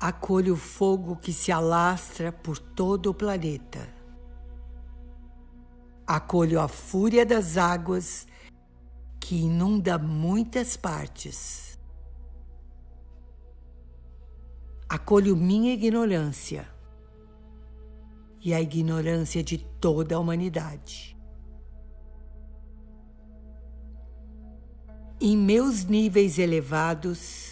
Acolho o fogo que se alastra por todo o planeta. Acolho a fúria das águas que inunda muitas partes. Acolho minha ignorância e a ignorância de toda a humanidade. Em meus níveis elevados,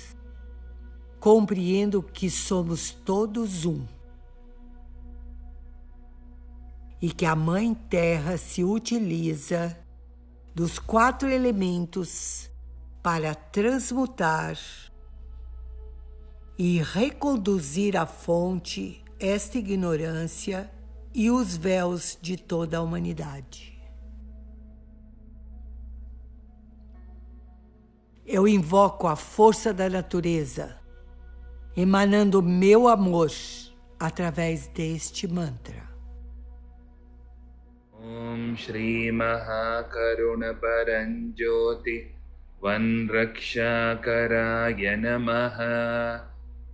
compreendo que somos todos um e que a Mãe Terra se utiliza dos quatro elementos para transmutar e reconduzir à fonte esta ignorância e os véus de toda a humanidade. Eu invoco a força da natureza, emanando meu amor através deste mantra. Om Shri Mahakaruna Paranjyoti Vanrakshakaraya Namaha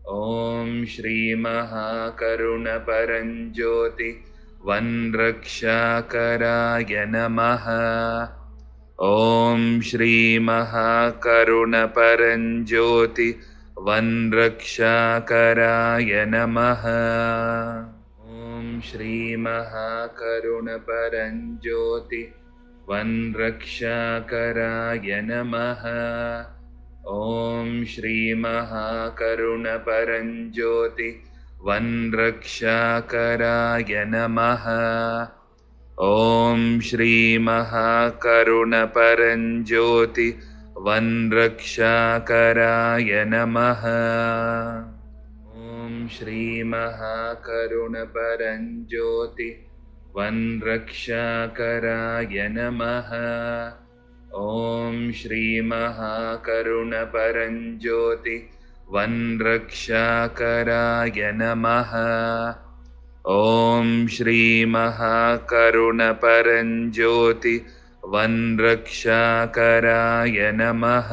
Om Shri Mahakaruna Paranjyoti Vanrakshakaraya Namaha Om Shri Mahakaruna Paranjoti वनरक्षाकराय नमः। ॐ श्रीमहाकरुणपरञ्ज्योति वनरक्षाकराय नमः। ॐ श्रीमहाकरुणपरञ्ज्योति वनरक्षाकराय नमः। ॐ श्रीमहाकरुणपरञ्ज्योति वनरक्षाकराय नमः। ॐ श्रीमहाकरुणपरञ्ज्योति वनरक्षाकराय नमः। ॐ श्रीमहाकरुणपरञ्ज्योति वनरक्षाकराय नमः। ॐ श्रीमहाकरुणपरञ्ज्योति वनरक्षाकराय नमः